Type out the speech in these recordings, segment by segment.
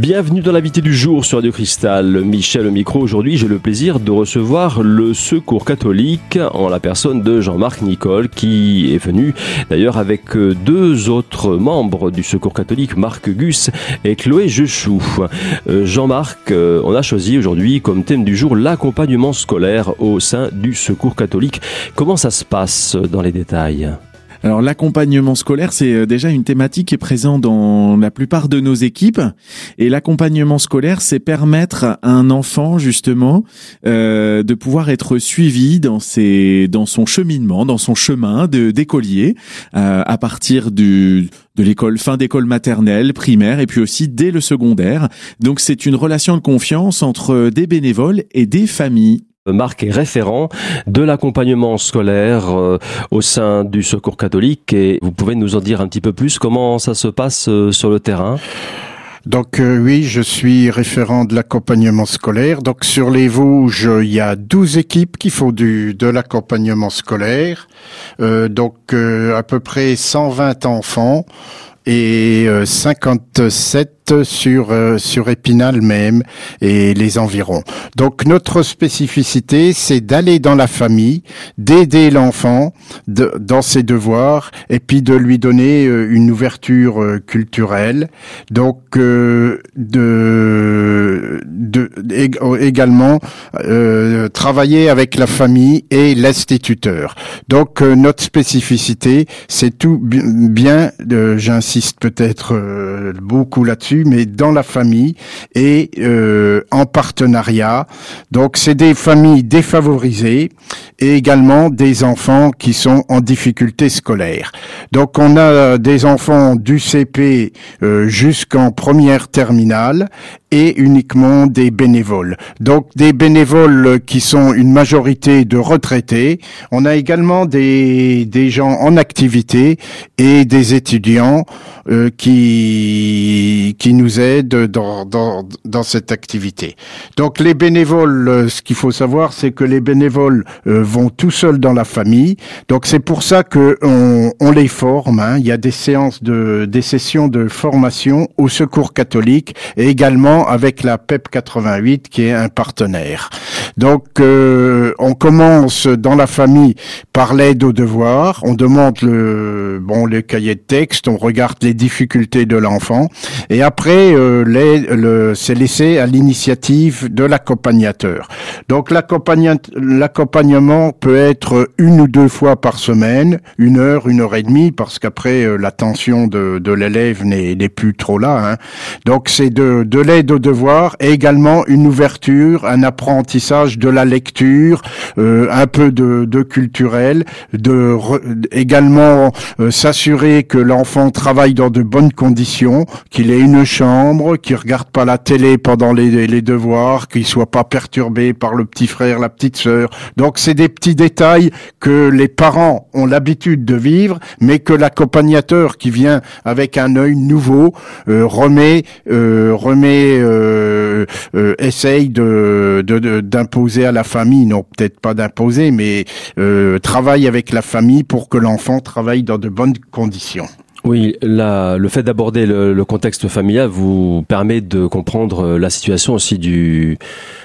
Bienvenue dans l'invité du jour sur Radio Cristal. Michel au micro. Aujourd'hui, j'ai le plaisir de recevoir le Secours catholique en la personne de Jean-Marc Nicole qui est venu d'ailleurs avec deux autres membres du Secours catholique, Marc Gus et Chloé Jechou. Euh, Jean-Marc, euh, on a choisi aujourd'hui comme thème du jour l'accompagnement scolaire au sein du Secours catholique. Comment ça se passe dans les détails? Alors l'accompagnement scolaire, c'est euh, déjà une thématique qui est présente dans la plupart de nos équipes. Et l'accompagnement scolaire, c'est permettre à un enfant justement euh, de pouvoir être suivi dans ses, dans son cheminement, dans son chemin de d'écolier, euh, à partir du de l'école fin d'école maternelle, primaire et puis aussi dès le secondaire. Donc c'est une relation de confiance entre des bénévoles et des familles. Marc est référent de l'accompagnement scolaire euh, au sein du Secours catholique et vous pouvez nous en dire un petit peu plus comment ça se passe euh, sur le terrain? Donc euh, oui, je suis référent de l'accompagnement scolaire. Donc sur les Vosges, il y a 12 équipes qui font du de l'accompagnement scolaire. donc à peu près 120 enfants et 57 sur euh, sur Épinal même et les environs. Donc notre spécificité, c'est d'aller dans la famille, d'aider l'enfant dans ses devoirs et puis de lui donner euh, une ouverture euh, culturelle. Donc de également travailler avec la famille et l'instituteur. Donc notre spécificité, c'est tout bien, j'insiste peut-être beaucoup là-dessus mais dans la famille et euh, en partenariat. Donc c'est des familles défavorisées et également des enfants qui sont en difficulté scolaire. Donc on a des enfants du CP euh, jusqu'en première terminale et uniquement des bénévoles. Donc des bénévoles qui sont une majorité de retraités. On a également des, des gens en activité et des étudiants euh, qui, qui nous aident dans, dans, dans cette activité. Donc les bénévoles, euh, ce qu'il faut savoir, c'est que les bénévoles euh, vont tout seuls dans la famille. Donc c'est pour ça que on, on les forme. Hein. Il y a des séances de, des sessions de formation au Secours catholique et également avec la PEP 88 qui est un partenaire. Donc euh, on commence dans la famille par l'aide aux devoirs, on demande le bon les cahiers de texte, on regarde les difficultés de l'enfant et après euh, le, c'est laissé à l'initiative de l'accompagnateur. Donc l'accompagnement peut être une ou deux fois par semaine, une heure, une heure et demie parce qu'après euh, l'attention de, de l'élève n'est plus trop là. Hein. Donc c'est de, de l'aide de devoir et également une ouverture, un apprentissage de la lecture, euh, un peu de, de culturel, de également euh, s'assurer que l'enfant travaille dans de bonnes conditions, qu'il ait une chambre, qu'il regarde pas la télé pendant les, les devoirs, qu'il soit pas perturbé par le petit frère, la petite sœur. Donc c'est des petits détails que les parents ont l'habitude de vivre, mais que l'accompagnateur qui vient avec un œil nouveau euh, remet remet euh, euh, essaye de d'imposer à la famille, non peut-être pas d'imposer, mais euh, travaille avec la famille pour que l'enfant travaille dans de bonnes conditions. Oui, la, le fait d'aborder le, contexte familial vous permet de comprendre la situation aussi du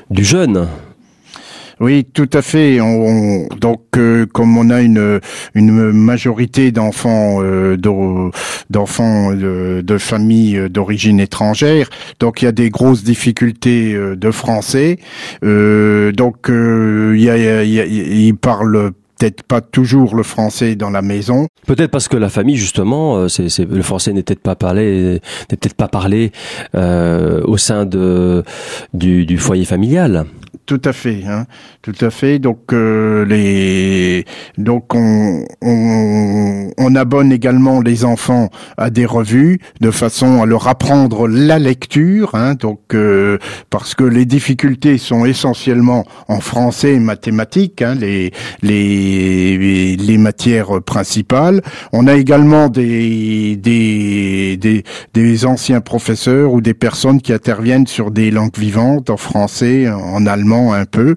jeune. Oui, tout à fait. On, donc, euh, comme on a une, une majorité d'enfants euh, d'enfants de, de familles d'origine étrangère, donc il y a des grosses difficultés euh, de français. donc, il, y a, il, il parle peut-être pas toujours le français dans la maison. Peut-être parce que la famille justement, c'est, le français n'est peut-être pas parlé, n'est peut-être pas parlé euh, au sein de du, du foyer familial. Tout à fait, hein, tout à fait. Donc euh, les, donc on, on, on, abonne également les enfants à des revues de façon à leur apprendre la lecture. Hein, donc euh, parce que les difficultés sont essentiellement en français et mathématiques. Hein, les les les, matières principales. On a également des, des, des, des anciens professeurs ou des personnes qui interviennent sur des langues vivantes, en français, en allemand un peu.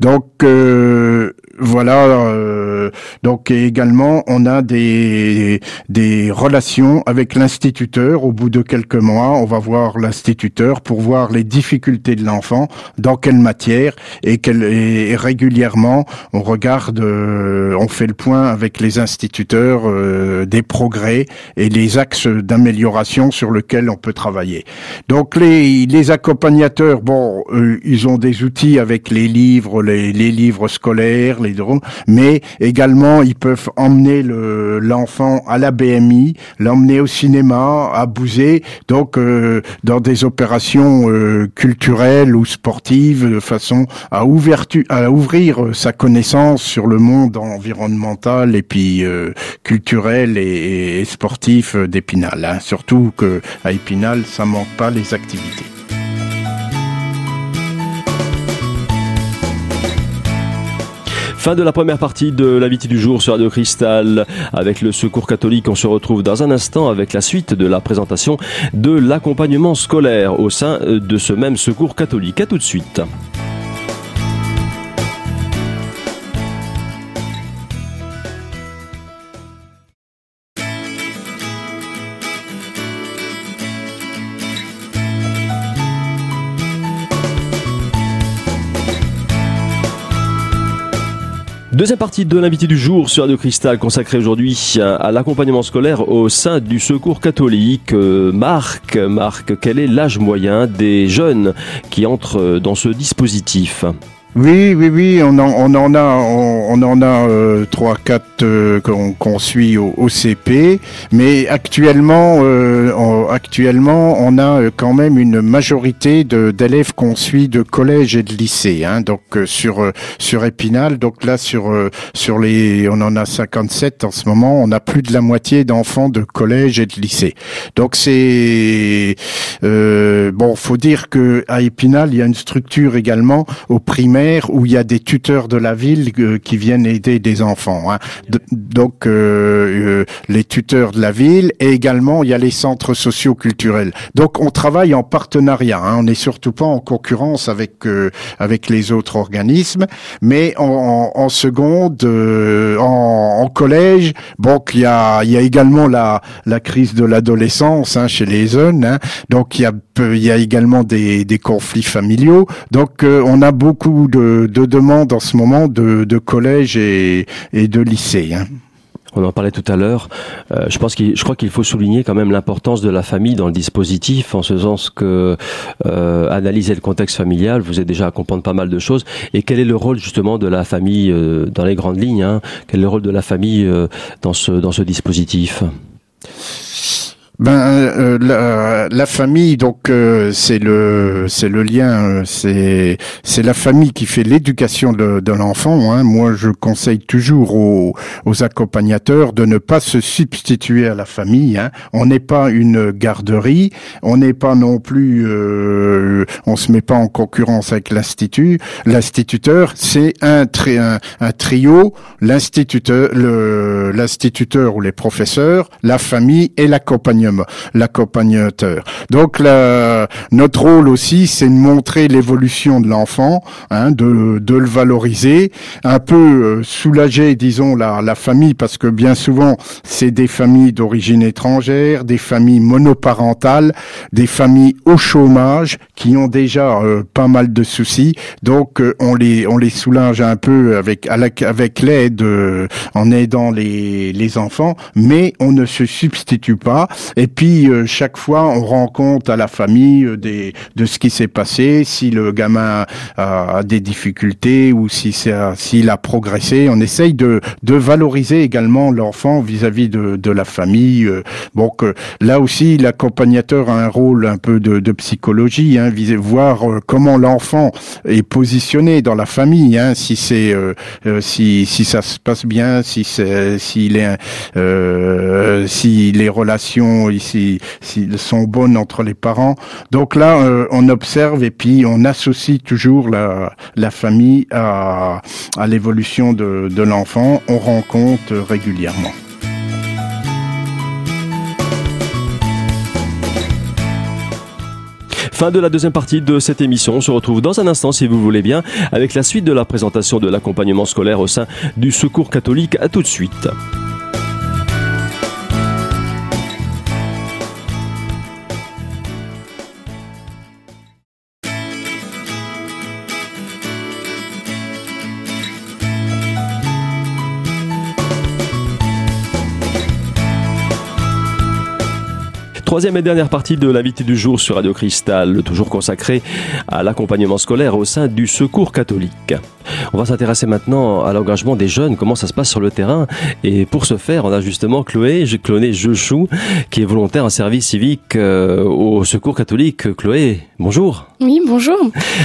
Donc, euh, voilà. Euh, donc également, on a des des relations avec l'instituteur. Au bout de quelques mois, on va voir l'instituteur pour voir les difficultés de l'enfant, dans quelle matière et, régulièrement, on regarde, euh, on fait le point avec les instituteurs euh, des progrès et les axes d'amélioration sur lesquels on peut travailler. Donc les les accompagnateurs, bon, ils ont des outils avec les livres, les livres scolaires, les mais également ils peuvent emmener l'enfant à la BMI, l'emmener au cinéma, à bouser, donc euh, dans des opérations euh, culturelles ou sportives de façon à, à ouvrir sa connaissance sur le monde environnemental et puis euh, culturel et, sportif d'Épinal. Hein. Surtout que à Épinal, ça manque pas les activités. Fin de la première partie de l'invité du jour sur Radio Cristal avec le Secours catholique. On se retrouve dans un instant avec la suite de la présentation de l'accompagnement scolaire au sein de ce même Secours catholique. À tout de suite. Deuxième partie de l'invité du jour sur Radio Cristal consacrée aujourd'hui à l'accompagnement scolaire au sein du Secours catholique. Euh, Marc, Marc, quel est l'âge moyen des jeunes qui entrent dans ce dispositif? Oui, oui, oui, on en, a, en a euh, trois, quatre euh, qu'on suit au, au, CP, mais actuellement, euh, actuellement, on a quand même une majorité d'élèves qu'on suit de collège et de lycée, hein, donc sur sur Épinal, donc là sur sur les, on en a 57 en ce moment, on a plus de la moitié d'enfants de collège et de lycée, donc c'est bon, faut dire que à Épinal, il y a une structure également au primaire où il y a des tuteurs de la ville euh, qui viennent aider des enfants. Hein. donc euh, euh, les tuteurs de la ville et également il y a les centres sociaux culturels. Donc on travaille en partenariat. Hein. On n'est surtout pas en concurrence avec avec les autres organismes, mais en, en, seconde, en, en, collège, bon il y a il y a également la la crise de l'adolescence hein, chez les jeunes. Hein. Donc il y a il y a également des, conflits familiaux. Donc on a beaucoup de, demandes en ce moment de, de collèges et, de lycées. Hein. On en parlait tout à l'heure. Euh, je pense je crois qu'il faut souligner quand même l'importance de la famille dans le dispositif, en ce sens que euh, analyser le contexte familial, vous êtes déjà à comprendre pas mal de choses. Et quel est le rôle justement de la famille euh, dans les grandes lignes hein? Quel est le rôle de la famille dans ce dans ce dispositif? Ben euh, la, la, famille, donc euh, c'est le c'est le lien, euh, c'est c'est la famille qui fait l'éducation de, de l'enfant. Hein. Moi, je conseille toujours aux, aux, accompagnateurs de ne pas se substituer à la famille. Hein. On n'est pas une garderie, on n'est pas non plus, on se met pas en concurrence avec l'institut. L'instituteur, c'est un, un, un trio, l'instituteur, l'instituteur ou les professeurs, la famille et l'accompagnement l'accompagnateur. Donc notre rôle aussi, c'est de montrer l'évolution de l'enfant, hein, de, de le valoriser, un peu euh, soulager, disons, la, la famille, parce que bien souvent, c'est des familles d'origine étrangère, des familles monoparentales, des familles au chômage, qui ont déjà euh, pas mal de soucis. Donc, euh, on les on les soulage un peu avec avec l'aide, en aidant les les enfants, mais on ne se substitue pas. Puis euh, chaque fois, on rend compte à la famille euh, des, de ce qui s'est passé, si le gamin a, des difficultés ou si s'il a progressé. On essaye de, de valoriser également l'enfant vis-à-vis de, de la famille. Euh. Donc là aussi, l'accompagnateur a un rôle un peu de, de psychologie, hein, voir comment l'enfant est positionné dans la famille, hein, si c'est si, si ça se passe bien, si c'est s'il est si les relations relations ici sont bonnes entre les parents. Donc là, euh, on observe et puis on associe toujours la, famille à, l'évolution de, de l'enfant. On rencontre régulièrement. Fin de la deuxième partie de cette émission. On se retrouve dans un instant, si vous voulez bien, avec la suite de la présentation de l'accompagnement scolaire au sein du Secours catholique. À tout de suite. Troisième et dernière partie de l'invité du jour sur Radio Cristal, toujours consacrée à l'accompagnement scolaire au sein du Secours catholique. On va s'intéresser maintenant à l'engagement des jeunes, comment ça se passe sur le terrain. Et pour ce faire, on a justement Chloé, Chloé Jechou, qui est volontaire en service civique euh, au Secours catholique. Chloé, bonjour. Oui, bonjour.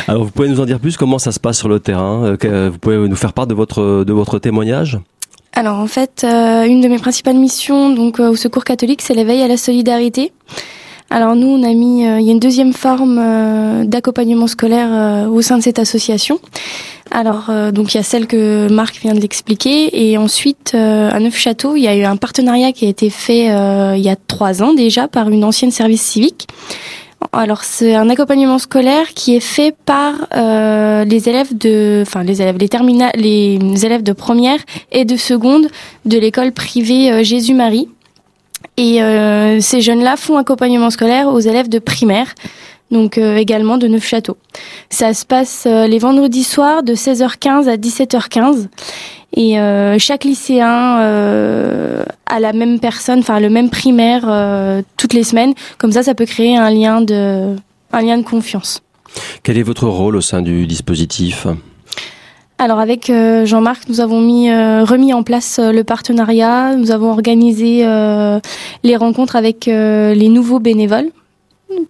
Alors, vous pouvez nous en dire plus comment ça se passe sur le terrain? Euh, Vous pouvez nous faire part de votre, de votre témoignage? Alors en fait, euh, une de mes principales missions donc euh, au Secours catholique, c'est l'éveil à la solidarité. Alors nous, on a mis, euh, il y a une deuxième forme d'accompagnement scolaire au sein de cette association. Alors donc il y a celle que Marc vient de l'expliquer et ensuite à Neufchâteau, il y a eu un partenariat qui a été fait il y a trois ans déjà par une ancienne service civique alors c'est un accompagnement scolaire qui est fait par euh, les élèves de, enfin les élèves, les les élèves de première et de seconde de l'école privée euh, Jésus-Marie. Et euh, ces jeunes-là font accompagnement scolaire aux élèves de primaire, donc également de Neufchâteau. Ça se passe les vendredis soirs de 16h15 à 17h15. Et euh, chaque lycéen euh, a la même personne, enfin le même primaire euh, toutes les semaines. Comme ça, ça peut créer un lien de, un lien de confiance. Quel est votre rôle au sein du dispositif? Alors avec Jean-Marc, nous avons mis remis en place le partenariat, nous avons organisé les rencontres avec les nouveaux bénévoles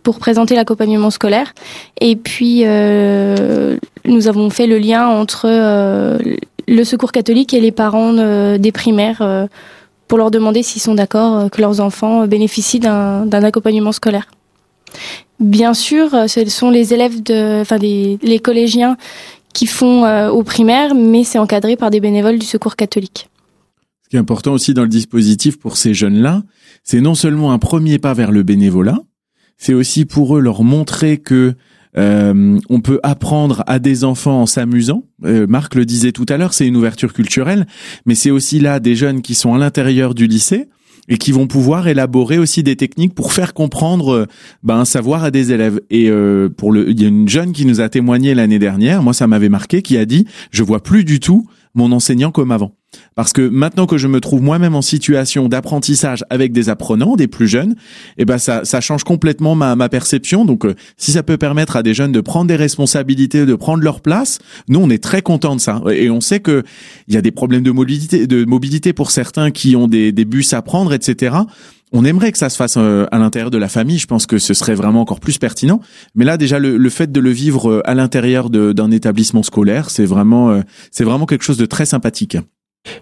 pour présenter l'accompagnement scolaire et puis nous avons fait le lien entre le secours catholique et les parents euh, des primaires euh, pour leur demander s'ils sont d'accord euh, que leurs enfants bénéficient d'un accompagnement scolaire. Bien sûr, ce sont les élèves de, enfin des, les collégiens qui font aux primaires, mais c'est encadré par des bénévoles du Secours catholique. Ce qui est important aussi dans le dispositif pour ces jeunes-là, c'est non seulement un premier pas vers le bénévolat, c'est aussi pour eux leur montrer que euh, on peut apprendre à des enfants en s'amusant. Euh, Marc le disait tout à l'heure, c'est une ouverture culturelle, mais c'est aussi là des jeunes qui sont à l'intérieur du lycée et qui vont pouvoir élaborer aussi des techniques pour faire comprendre euh, ben, un savoir à des élèves. Et pour le, il y a une jeune qui nous a témoigné l'année dernière, moi ça m'avait marqué, qui a dit je vois plus du tout mon enseignant comme avant. Parce que maintenant que je me trouve moi-même en situation d'apprentissage avec des apprenants, des plus jeunes, eh ben ça, ça change complètement ma, ma perception. Donc, euh, si ça peut permettre à des jeunes de prendre des responsabilités, de prendre leur place, nous on est très contents de ça. Et on sait que il y a des problèmes de mobilité, de mobilité pour certains qui ont des, des bus à prendre, etc. On aimerait que ça se fasse euh, à l'intérieur de la famille. Je pense que ce serait vraiment encore plus pertinent. Mais là, déjà, le, le fait de le vivre euh, à l'intérieur d'un établissement scolaire, c'est vraiment, c'est vraiment quelque chose de très sympathique.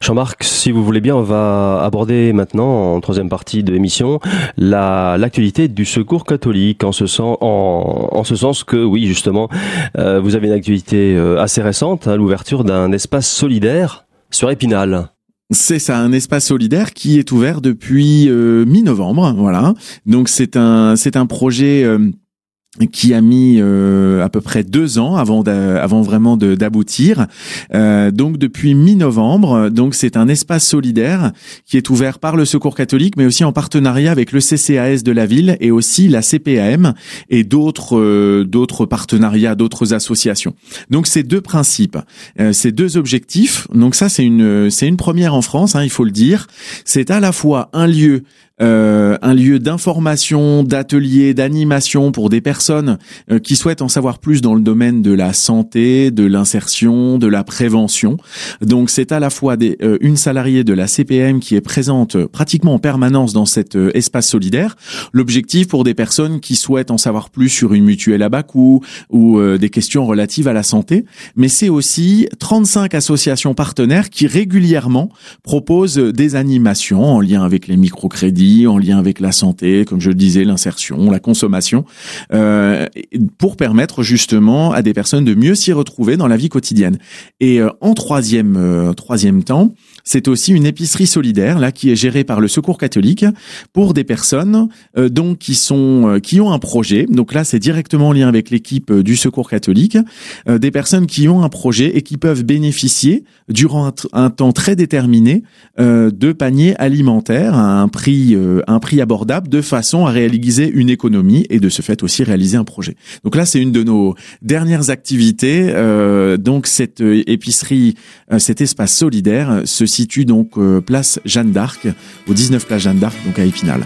Jean-Marc, si vous voulez bien, on va aborder maintenant, en troisième partie de l'émission, l'actualité du secours catholique, en ce, sens, en, ce sens que, oui, justement, euh, vous avez une actualité euh, assez récente, l'ouverture d'un espace solidaire sur Épinal. C'est ça, un espace solidaire qui est ouvert depuis euh, mi-novembre, voilà. Donc c'est un c'est un projet qui a mis euh, à peu près deux ans avant avant vraiment d'aboutir. Euh, donc depuis mi-novembre, donc c'est un espace solidaire qui est ouvert par le Secours catholique, mais aussi en partenariat avec le CCAS de la ville et aussi la CPAM et d'autres euh, d'autres partenariats, d'autres associations. Donc ces deux principes, euh, ces deux objectifs. Donc ça c'est une c'est une première en France, hein, il faut le dire. C'est à la fois un lieu euh, un lieu d'information, d'atelier, d'animation pour des personnes euh, qui souhaitent en savoir plus dans le domaine de la santé, de l'insertion, de la prévention. Donc c'est à la fois des, euh, une salariée de la CPM qui est présente pratiquement en permanence dans cet espace solidaire. L'objectif pour des personnes qui souhaitent en savoir plus sur une mutuelle à bas coût ou des questions relatives à la santé. Mais c'est aussi 35 associations partenaires qui régulièrement proposent des animations en lien avec les microcrédits en lien avec la santé, comme je le disais, l'insertion, la consommation, euh, pour permettre justement à des personnes de mieux s'y retrouver dans la vie quotidienne. Et euh, en troisième euh, troisième temps, c'est aussi une épicerie solidaire là qui est gérée par le Secours catholique pour des personnes euh, donc qui sont euh, qui ont un projet. Donc là, c'est directement en lien avec l'équipe euh, du Secours catholique, des personnes qui ont un projet et qui peuvent bénéficier durant un, temps très déterminé de paniers alimentaires à un prix un prix abordable de façon à réaliser une économie et de ce fait aussi réaliser un projet. Donc là, c'est une de nos dernières activités. donc cette épicerie, cet espace solidaire, se situe donc euh, place Jeanne d'Arc, au 19 place Jeanne d'Arc, donc à Épinal.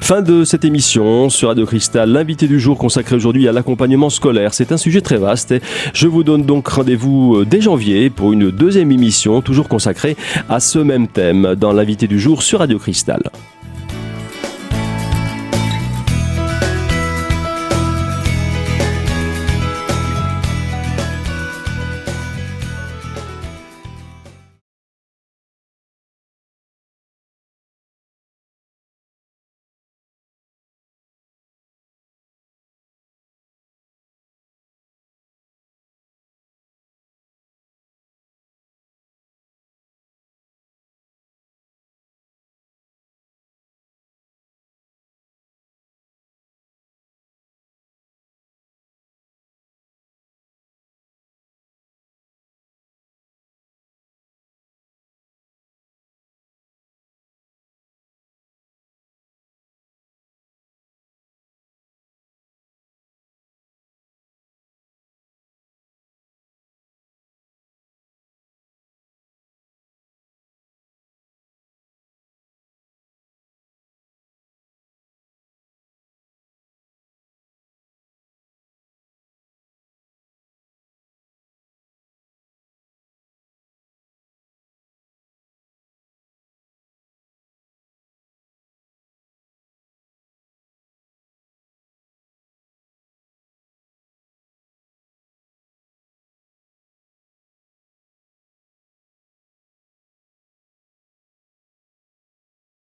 Fin de cette émission sur Radio Cristal. L'invité du jour consacré aujourd'hui à l'accompagnement scolaire. C'est un sujet très vaste. je vous donne donc rendez-vous euh, dès janvier pour une deuxième émission, toujours consacrée à ce même thème dans l'invité du jour sur Radio Cristal.